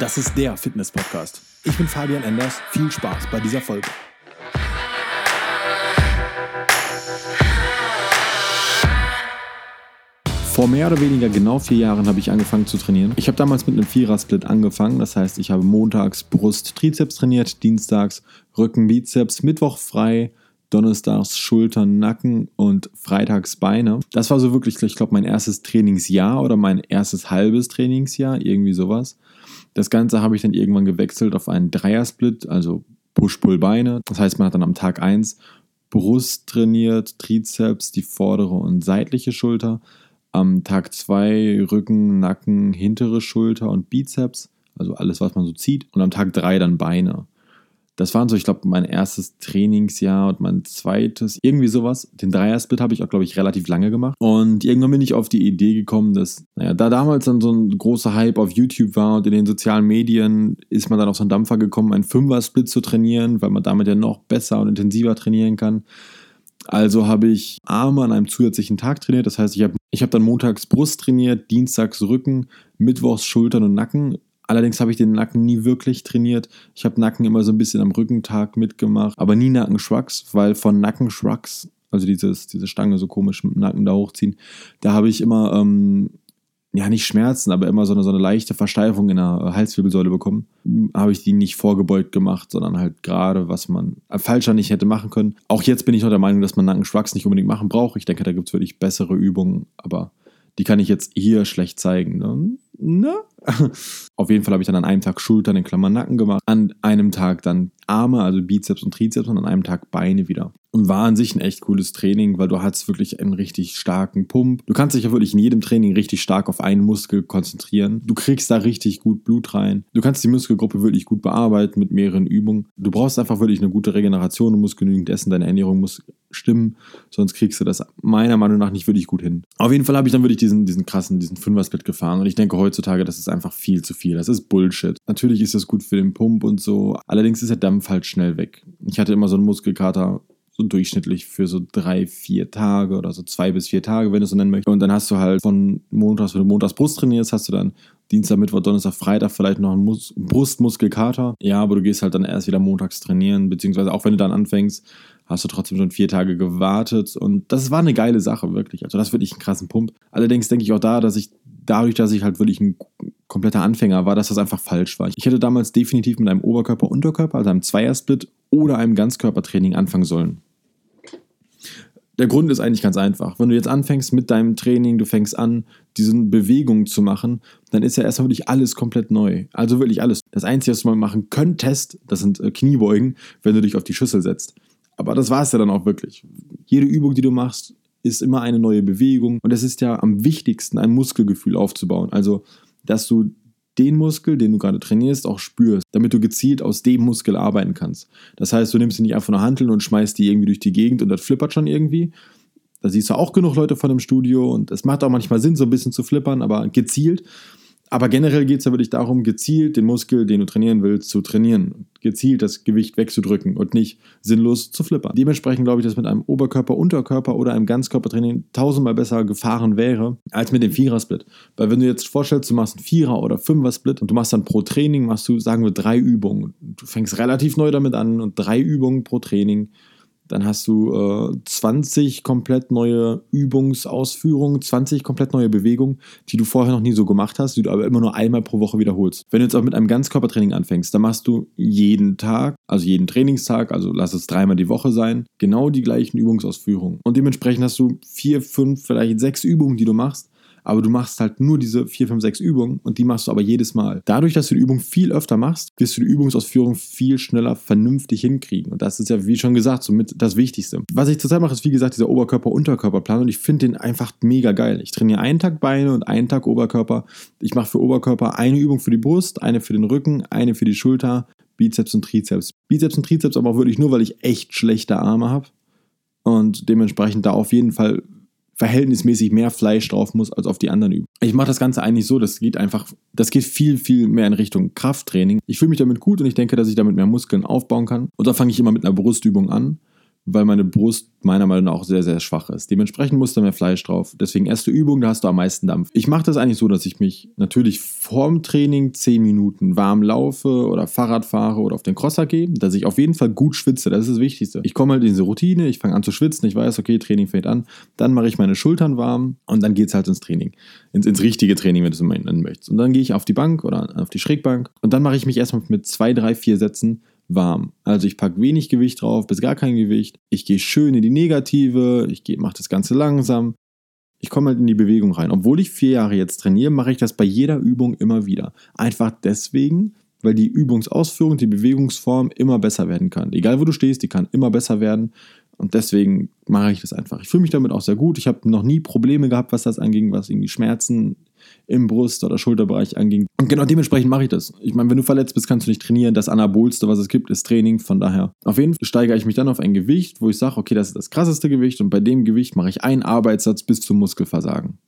Das ist der Fitness-Podcast. Ich bin Fabian Enders. Viel Spaß bei dieser Folge. Vor mehr oder weniger genau vier Jahren habe ich angefangen zu trainieren. Ich habe damals mit einem Vierer-Split angefangen. Das heißt, ich habe montags Brust, Trizeps trainiert, dienstags Rücken, Bizeps, Mittwoch frei, donnerstags Schultern, Nacken und freitags Beine. Das war so wirklich, ich glaube, mein erstes Trainingsjahr oder mein erstes halbes Trainingsjahr, irgendwie sowas. Das Ganze habe ich dann irgendwann gewechselt auf einen Dreiersplit, also Push-Pull-Beine. Das heißt, man hat dann am Tag 1 Brust trainiert, Trizeps, die vordere und seitliche Schulter. Am Tag 2 Rücken, Nacken, hintere Schulter und Bizeps, also alles, was man so zieht. Und am Tag 3 dann Beine. Das waren so, ich glaube, mein erstes Trainingsjahr und mein zweites, irgendwie sowas. Den Dreiersplit habe ich auch, glaube ich, relativ lange gemacht. Und irgendwann bin ich auf die Idee gekommen, dass, naja, da damals dann so ein großer Hype auf YouTube war und in den sozialen Medien ist man dann auf so einen Dampfer gekommen, einen Fünfer-Split zu trainieren, weil man damit ja noch besser und intensiver trainieren kann. Also habe ich Arme an einem zusätzlichen Tag trainiert. Das heißt, ich habe ich hab dann montags Brust trainiert, dienstags Rücken, mittwochs Schultern und Nacken Allerdings habe ich den Nacken nie wirklich trainiert. Ich habe Nacken immer so ein bisschen am Rückentag mitgemacht, aber nie Nackenschwachs, weil von Nackenschwachs, also dieses, diese Stange so komisch mit dem Nacken da hochziehen, da habe ich immer, ähm, ja nicht Schmerzen, aber immer so eine, so eine leichte Versteifung in der Halswirbelsäule bekommen. Habe ich die nicht vorgebeugt gemacht, sondern halt gerade, was man falscher nicht hätte machen können. Auch jetzt bin ich noch der Meinung, dass man Nackenschwachs nicht unbedingt machen braucht. Ich denke, da gibt es wirklich bessere Übungen, aber die kann ich jetzt hier schlecht zeigen. Ne? ne? Auf jeden Fall habe ich dann an einem Tag Schultern in Klammern Nacken gemacht, an einem Tag dann Arme, also Bizeps und Trizeps und an einem Tag Beine wieder. Und war an sich ein echt cooles Training, weil du hast wirklich einen richtig starken Pump. Du kannst dich ja wirklich in jedem Training richtig stark auf einen Muskel konzentrieren. Du kriegst da richtig gut Blut rein. Du kannst die Muskelgruppe wirklich gut bearbeiten mit mehreren Übungen. Du brauchst einfach wirklich eine gute Regeneration. Du musst genügend essen, deine Ernährung muss stimmen, sonst kriegst du das meiner Meinung nach nicht wirklich gut hin. Auf jeden Fall habe ich dann wirklich diesen, diesen krassen, diesen Fünfer-Split gefahren und ich denke heutzutage, das ist einfach viel zu viel. Das ist Bullshit. Natürlich ist das gut für den Pump und so, allerdings ist der Dampf halt schnell weg. Ich hatte immer so einen Muskelkater so durchschnittlich für so drei, vier Tage oder so zwei bis vier Tage, wenn du es so nennen möchtest. Und dann hast du halt von Montags, wenn du Montags Brust trainierst, hast du dann Dienstag, Mittwoch, Donnerstag, Freitag vielleicht noch einen Mus Brustmuskelkater. Ja, aber du gehst halt dann erst wieder montags trainieren, beziehungsweise auch wenn du dann anfängst, hast du trotzdem schon vier Tage gewartet. Und das war eine geile Sache, wirklich. Also das ist wirklich ein krassen Pump. Allerdings denke ich auch da, dass ich dadurch, dass ich halt wirklich ein kompletter Anfänger war, dass das einfach falsch war. Ich hätte damals definitiv mit einem Oberkörper-Unterkörper, also einem Zweiersplit oder einem Ganzkörpertraining anfangen sollen. Der Grund ist eigentlich ganz einfach. Wenn du jetzt anfängst mit deinem Training, du fängst an, diese Bewegungen zu machen, dann ist ja erstmal wirklich alles komplett neu. Also wirklich alles. Das Einzige, was du mal machen könntest, das sind äh, Kniebeugen, wenn du dich auf die Schüssel setzt. Aber das war es ja dann auch wirklich. Jede Übung, die du machst, ist immer eine neue Bewegung. Und es ist ja am wichtigsten, ein Muskelgefühl aufzubauen. Also, dass du den Muskel, den du gerade trainierst, auch spürst, damit du gezielt aus dem Muskel arbeiten kannst. Das heißt, du nimmst ihn nicht einfach nur Handeln und schmeißt die irgendwie durch die Gegend und das flippert schon irgendwie. Da siehst du auch genug Leute von dem Studio und es macht auch manchmal Sinn, so ein bisschen zu flippern, aber gezielt. Aber generell geht es ja wirklich darum, gezielt den Muskel, den du trainieren willst, zu trainieren. Gezielt das Gewicht wegzudrücken und nicht sinnlos zu flippern. Dementsprechend glaube ich, dass mit einem Oberkörper, Unterkörper oder einem Ganzkörpertraining tausendmal besser gefahren wäre, als mit dem Vierer-Split. Weil wenn du jetzt vorstellst, du machst einen Vierer- oder Fünfer-Split und du machst dann pro Training, machst du, sagen wir, drei Übungen. Du fängst relativ neu damit an und drei Übungen pro Training dann hast du äh, 20 komplett neue Übungsausführungen, 20 komplett neue Bewegungen, die du vorher noch nie so gemacht hast, die du aber immer nur einmal pro Woche wiederholst. Wenn du jetzt auch mit einem Ganzkörpertraining anfängst, dann machst du jeden Tag, also jeden Trainingstag, also lass es dreimal die Woche sein, genau die gleichen Übungsausführungen. Und dementsprechend hast du vier, fünf, vielleicht sechs Übungen, die du machst aber du machst halt nur diese 4, 5, 6 Übungen und die machst du aber jedes Mal. Dadurch, dass du die Übung viel öfter machst, wirst du die Übungsausführung viel schneller vernünftig hinkriegen. Und das ist ja, wie schon gesagt, somit das Wichtigste. Was ich zurzeit mache, ist wie gesagt dieser Oberkörper-Unterkörper-Plan und ich finde den einfach mega geil. Ich trainiere einen Tag Beine und einen Tag Oberkörper. Ich mache für Oberkörper eine Übung für die Brust, eine für den Rücken, eine für die Schulter, Bizeps und Trizeps. Bizeps und Trizeps aber auch wirklich nur, weil ich echt schlechte Arme habe und dementsprechend da auf jeden Fall verhältnismäßig mehr Fleisch drauf muss als auf die anderen Übungen. Ich mache das Ganze eigentlich so, das geht einfach, das geht viel, viel mehr in Richtung Krafttraining. Ich fühle mich damit gut und ich denke, dass ich damit mehr Muskeln aufbauen kann. Und da fange ich immer mit einer Brustübung an. Weil meine Brust meiner Meinung nach auch sehr, sehr schwach ist. Dementsprechend muss da mehr Fleisch drauf. Deswegen erste Übung, da hast du am meisten Dampf. Ich mache das eigentlich so, dass ich mich natürlich vorm Training 10 Minuten warm laufe oder Fahrrad fahre oder auf den Crosser gehe, dass ich auf jeden Fall gut schwitze. Das ist das Wichtigste. Ich komme halt in diese Routine, ich fange an zu schwitzen, ich weiß, okay, Training fängt an. Dann mache ich meine Schultern warm und dann geht es halt ins Training. Ins, ins richtige Training, wenn du es nennen möchtest. Und dann gehe ich auf die Bank oder auf die Schrägbank und dann mache ich mich erstmal mit zwei, drei, vier Sätzen warm. Also ich packe wenig Gewicht drauf, bis gar kein Gewicht. Ich gehe schön in die Negative, ich mache das Ganze langsam. Ich komme halt in die Bewegung rein. Obwohl ich vier Jahre jetzt trainiere, mache ich das bei jeder Übung immer wieder. Einfach deswegen, weil die Übungsausführung, die Bewegungsform immer besser werden kann. Egal wo du stehst, die kann immer besser werden. Und deswegen mache ich das einfach. Ich fühle mich damit auch sehr gut. Ich habe noch nie Probleme gehabt, was das anging, was irgendwie Schmerzen im Brust- oder Schulterbereich anging. Und genau dementsprechend mache ich das. Ich meine, wenn du verletzt bist, kannst du nicht trainieren. Das Anabolste, was es gibt, ist Training. Von daher, auf jeden Fall steigere ich mich dann auf ein Gewicht, wo ich sage, okay, das ist das krasseste Gewicht und bei dem Gewicht mache ich einen Arbeitssatz bis zum Muskelversagen.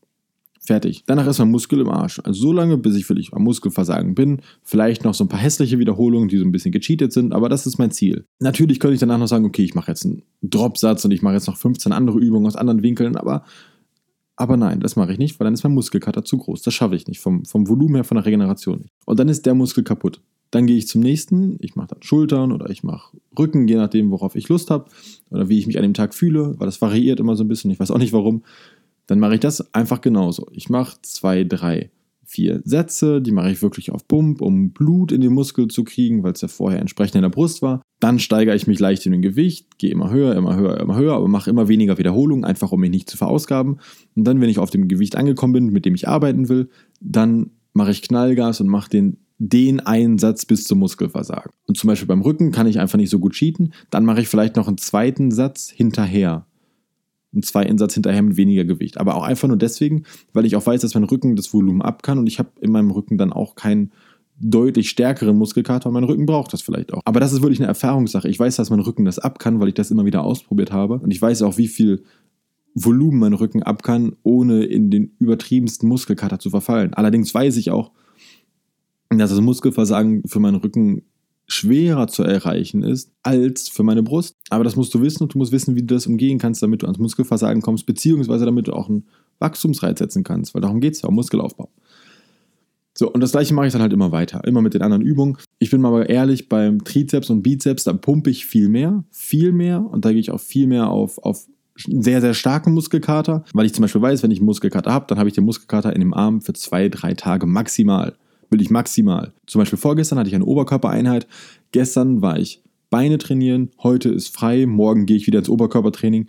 Fertig. Danach ist mein Muskel im Arsch. Also so lange, bis ich wirklich am Muskelversagen bin. Vielleicht noch so ein paar hässliche Wiederholungen, die so ein bisschen gecheatet sind, aber das ist mein Ziel. Natürlich könnte ich danach noch sagen, okay, ich mache jetzt einen Dropsatz und ich mache jetzt noch 15 andere Übungen aus anderen Winkeln, aber aber nein, das mache ich nicht, weil dann ist mein Muskelkater zu groß. Das schaffe ich nicht, vom, vom Volumen her, von der Regeneration nicht. Und dann ist der Muskel kaputt. Dann gehe ich zum nächsten, ich mache dann Schultern oder ich mache Rücken, je nachdem, worauf ich Lust habe oder wie ich mich an dem Tag fühle, weil das variiert immer so ein bisschen, ich weiß auch nicht warum. Dann mache ich das einfach genauso. Ich mache zwei, drei vier Sätze, die mache ich wirklich auf Pump, um Blut in den Muskel zu kriegen, weil es ja vorher entsprechend in der Brust war. Dann steigere ich mich leicht in den Gewicht, gehe immer höher, immer höher, immer höher, aber mache immer weniger Wiederholungen, einfach um mich nicht zu verausgaben. Und dann, wenn ich auf dem Gewicht angekommen bin, mit dem ich arbeiten will, dann mache ich Knallgas und mache den den einen Satz bis zum Muskelversagen. Und zum Beispiel beim Rücken kann ich einfach nicht so gut cheaten. Dann mache ich vielleicht noch einen zweiten Satz hinterher einen Zwei-Insatz hinterher mit weniger Gewicht. Aber auch einfach nur deswegen, weil ich auch weiß, dass mein Rücken das Volumen ab kann und ich habe in meinem Rücken dann auch keinen deutlich stärkeren Muskelkater und mein Rücken braucht das vielleicht auch. Aber das ist wirklich eine Erfahrungssache. Ich weiß, dass mein Rücken das ab kann, weil ich das immer wieder ausprobiert habe. Und ich weiß auch, wie viel Volumen mein Rücken ab kann, ohne in den übertriebensten Muskelkater zu verfallen. Allerdings weiß ich auch, dass das Muskelversagen für meinen Rücken schwerer zu erreichen ist als für meine Brust. Aber das musst du wissen und du musst wissen, wie du das umgehen kannst, damit du ans Muskelversagen kommst, beziehungsweise damit du auch einen Wachstumsreiz setzen kannst, weil darum geht es ja, um Muskelaufbau. So, und das gleiche mache ich dann halt immer weiter, immer mit den anderen Übungen. Ich bin mal aber ehrlich, beim Trizeps und Bizeps, da pumpe ich viel mehr, viel mehr und da gehe ich auch viel mehr auf, auf sehr, sehr starken Muskelkater, weil ich zum Beispiel weiß, wenn ich einen Muskelkater habe, dann habe ich den Muskelkater in dem Arm für zwei, drei Tage maximal will ich maximal. Zum Beispiel vorgestern hatte ich eine Oberkörpereinheit, gestern war ich Beine trainieren, heute ist frei, morgen gehe ich wieder ins Oberkörpertraining.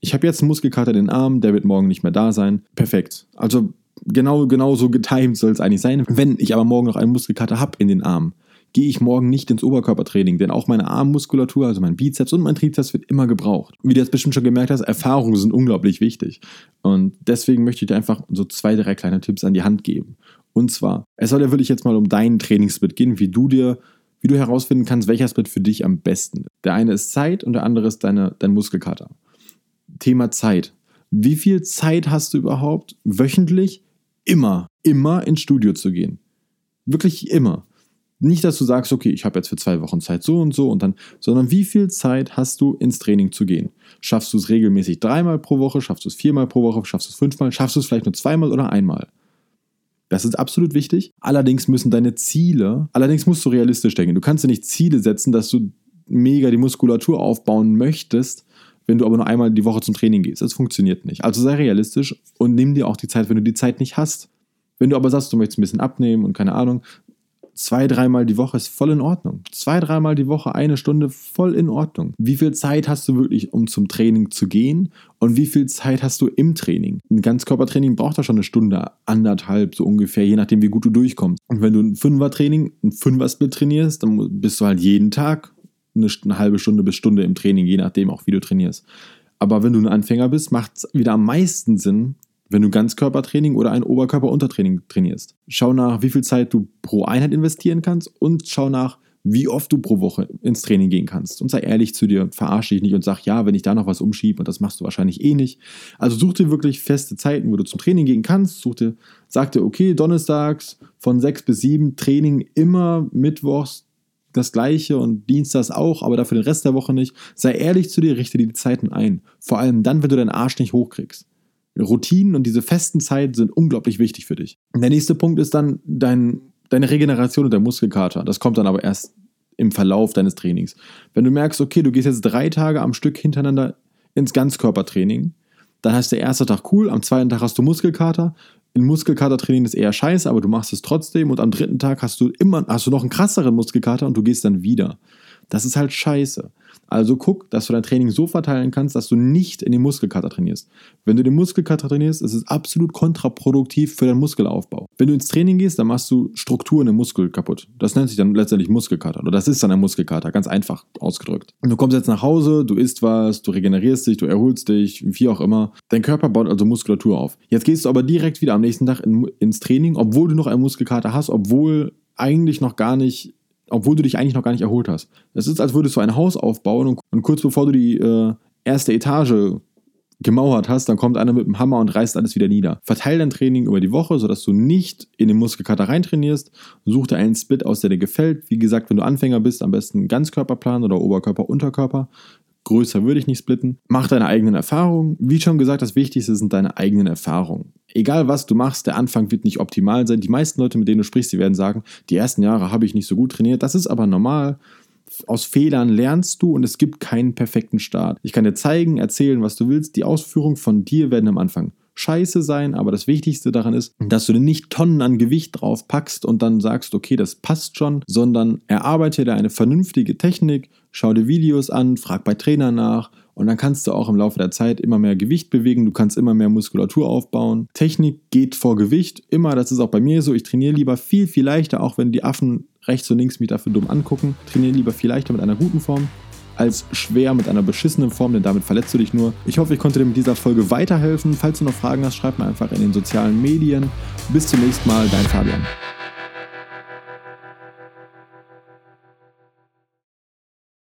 Ich habe jetzt einen Muskelkater in den Arm, der wird morgen nicht mehr da sein. Perfekt. Also genau, genau so getimed soll es eigentlich sein. Wenn ich aber morgen noch einen Muskelkater habe in den Armen, gehe ich morgen nicht ins Oberkörpertraining, denn auch meine Armmuskulatur, also mein Bizeps und mein Trizeps wird immer gebraucht. Wie du jetzt bestimmt schon gemerkt hast, Erfahrungen sind unglaublich wichtig. Und deswegen möchte ich dir einfach so zwei, drei kleine Tipps an die Hand geben. Und zwar, es soll ja wirklich jetzt mal um deinen Trainingssplit gehen, wie du dir, wie du herausfinden kannst, welcher Split für dich am besten ist. Der eine ist Zeit und der andere ist deine, dein Muskelkater. Thema Zeit. Wie viel Zeit hast du überhaupt wöchentlich immer, immer ins Studio zu gehen? Wirklich immer. Nicht, dass du sagst, okay, ich habe jetzt für zwei Wochen Zeit so und so und dann, sondern wie viel Zeit hast du ins Training zu gehen? Schaffst du es regelmäßig dreimal pro Woche? Schaffst du es viermal pro Woche? Schaffst du es fünfmal? Schaffst du es vielleicht nur zweimal oder einmal? Das ist absolut wichtig. Allerdings müssen deine Ziele, allerdings musst du realistisch denken. Du kannst dir nicht Ziele setzen, dass du mega die Muskulatur aufbauen möchtest, wenn du aber nur einmal die Woche zum Training gehst. Das funktioniert nicht. Also sei realistisch und nimm dir auch die Zeit, wenn du die Zeit nicht hast. Wenn du aber sagst, du möchtest ein bisschen abnehmen und keine Ahnung, zwei, dreimal die Woche ist voll in Ordnung. Zwei, dreimal die Woche, eine Stunde, voll in Ordnung. Wie viel Zeit hast du wirklich, um zum Training zu gehen? Und wie viel Zeit hast du im Training? Ein Ganzkörpertraining braucht da schon eine Stunde, anderthalb, so ungefähr, je nachdem, wie gut du durchkommst. Und wenn du ein Fünfer-Training, ein Fünfer-Split trainierst, dann bist du halt jeden Tag eine, eine halbe Stunde bis Stunde im Training, je nachdem auch, wie du trainierst. Aber wenn du ein Anfänger bist, macht es wieder am meisten Sinn, wenn du Ganzkörpertraining oder ein Oberkörperuntertraining trainierst. Schau nach, wie viel Zeit du pro Einheit investieren kannst und schau nach, wie oft du pro Woche ins Training gehen kannst. Und sei ehrlich zu dir, verarsche dich nicht und sag, ja, wenn ich da noch was umschiebe, und das machst du wahrscheinlich eh nicht. Also such dir wirklich feste Zeiten, wo du zum Training gehen kannst. Such dir, sag dir, okay, donnerstags von 6 bis 7 Training immer mittwochs das Gleiche und Dienstags auch, aber dafür den Rest der Woche nicht. Sei ehrlich zu dir, richte dir die Zeiten ein. Vor allem dann, wenn du deinen Arsch nicht hochkriegst. Routinen und diese festen Zeiten sind unglaublich wichtig für dich. Der nächste Punkt ist dann dein, deine Regeneration und dein Muskelkater. Das kommt dann aber erst im Verlauf deines Trainings. Wenn du merkst, okay, du gehst jetzt drei Tage am Stück hintereinander ins Ganzkörpertraining, dann heißt der erste Tag cool, am zweiten Tag hast du Muskelkater. Ein Muskelkatertraining ist eher scheiße, aber du machst es trotzdem und am dritten Tag hast du immer hast du noch einen krasseren Muskelkater und du gehst dann wieder. Das ist halt scheiße. Also guck, dass du dein Training so verteilen kannst, dass du nicht in den Muskelkater trainierst. Wenn du den Muskelkater trainierst, ist es absolut kontraproduktiv für deinen Muskelaufbau. Wenn du ins Training gehst, dann machst du Strukturen im Muskel kaputt. Das nennt sich dann letztendlich Muskelkater. Oder das ist dann ein Muskelkater, ganz einfach ausgedrückt. Und du kommst jetzt nach Hause, du isst was, du regenerierst dich, du erholst dich, wie auch immer. Dein Körper baut also Muskulatur auf. Jetzt gehst du aber direkt wieder am nächsten Tag in, ins Training, obwohl du noch einen Muskelkater hast, obwohl eigentlich noch gar nicht obwohl du dich eigentlich noch gar nicht erholt hast. Es ist, als würdest du ein Haus aufbauen und, und kurz bevor du die äh, erste Etage gemauert hast, dann kommt einer mit dem Hammer und reißt alles wieder nieder. Verteil dein Training über die Woche, sodass du nicht in den Muskelkater reintrainierst. Such dir einen Split aus, der dir gefällt. Wie gesagt, wenn du Anfänger bist, am besten Ganzkörperplan oder Oberkörper, Unterkörper. Größer würde ich nicht splitten. Mach deine eigenen Erfahrungen. Wie schon gesagt, das Wichtigste sind deine eigenen Erfahrungen egal was du machst, der Anfang wird nicht optimal sein. Die meisten Leute, mit denen du sprichst, die werden sagen, die ersten Jahre habe ich nicht so gut trainiert. Das ist aber normal. Aus Fehlern lernst du und es gibt keinen perfekten Start. Ich kann dir zeigen, erzählen, was du willst. Die Ausführungen von dir werden am Anfang scheiße sein, aber das Wichtigste daran ist, dass du nicht Tonnen an Gewicht drauf packst und dann sagst, okay, das passt schon, sondern erarbeite dir eine vernünftige Technik, schau dir Videos an, frag bei Trainern nach und dann kannst du auch im Laufe der Zeit immer mehr Gewicht bewegen, du kannst immer mehr Muskulatur aufbauen. Technik geht vor Gewicht, immer, das ist auch bei mir so. Ich trainiere lieber viel, viel leichter, auch wenn die Affen rechts und links mich dafür dumm angucken. Trainiere lieber viel leichter mit einer guten Form als schwer mit einer beschissenen Form, denn damit verletzt du dich nur. Ich hoffe, ich konnte dir mit dieser Folge weiterhelfen. Falls du noch Fragen hast, schreib mir einfach in den sozialen Medien. Bis zum nächsten Mal, dein Fabian.